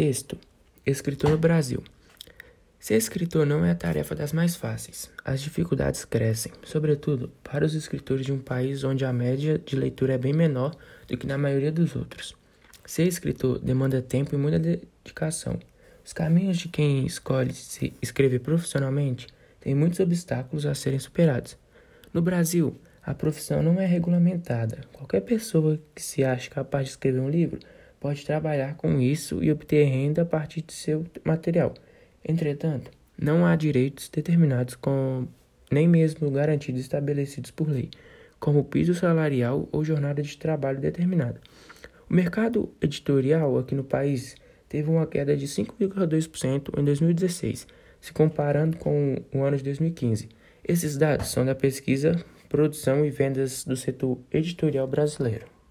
Texto: Escritor no Brasil. Ser escritor não é a tarefa das mais fáceis. As dificuldades crescem, sobretudo para os escritores de um país onde a média de leitura é bem menor do que na maioria dos outros. Ser escritor demanda tempo e muita dedicação. Os caminhos de quem escolhe se escrever profissionalmente têm muitos obstáculos a serem superados. No Brasil, a profissão não é regulamentada. Qualquer pessoa que se ache capaz de escrever um livro pode trabalhar com isso e obter renda a partir de seu material. Entretanto, não há direitos determinados com nem mesmo garantidos estabelecidos por lei, como piso salarial ou jornada de trabalho determinada. O mercado editorial aqui no país teve uma queda de 5,2% em 2016, se comparando com o ano de 2015. Esses dados são da pesquisa Produção e Vendas do Setor Editorial Brasileiro.